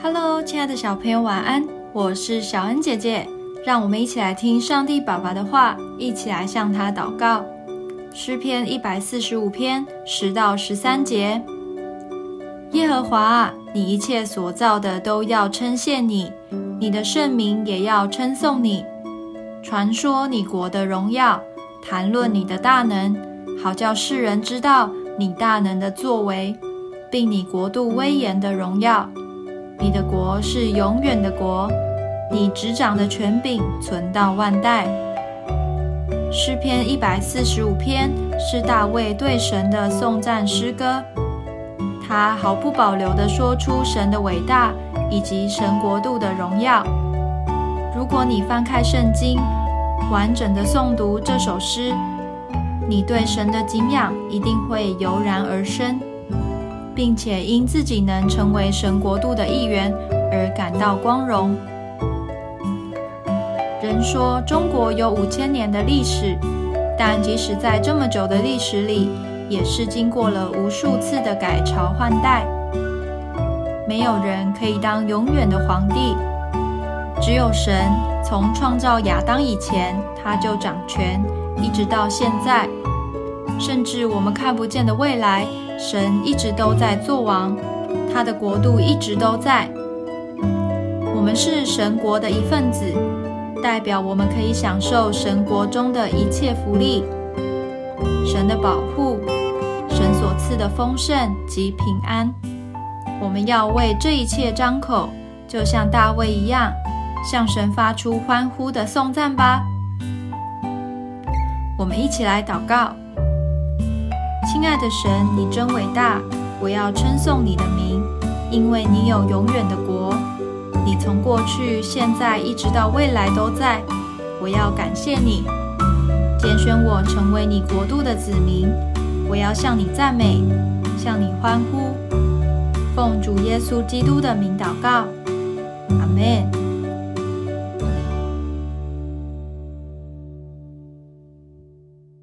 Hello，亲爱的小朋友，晚安！我是小恩姐姐，让我们一起来听上帝爸爸的话，一起来向他祷告。诗篇一百四十五篇十到十三节：耶和华，你一切所造的都要称谢你，你的圣名也要称颂你，传说你国的荣耀，谈论你的大能，好叫世人知道你大能的作为，并你国度威严的荣耀。你的国是永远的国，你执掌的权柄存到万代。诗篇一百四十五篇是大卫对神的颂赞诗歌，他毫不保留地说出神的伟大以及神国度的荣耀。如果你翻开圣经，完整的诵读这首诗，你对神的敬仰一定会油然而生。并且因自己能成为神国度的一员而感到光荣。人说中国有五千年的历史，但即使在这么久的历史里，也是经过了无数次的改朝换代。没有人可以当永远的皇帝，只有神从创造亚当以前他就掌权，一直到现在，甚至我们看不见的未来。神一直都在做王，他的国度一直都在。我们是神国的一份子，代表我们可以享受神国中的一切福利，神的保护，神所赐的丰盛及平安。我们要为这一切张口，就像大卫一样，向神发出欢呼的颂赞吧。我们一起来祷告。亲爱的神，你真伟大！我要称颂你的名，因为你有永远的国。你从过去、现在一直到未来都在。我要感谢你，拣选我成为你国度的子民。我要向你赞美，向你欢呼。奉主耶稣基督的名祷告，阿门。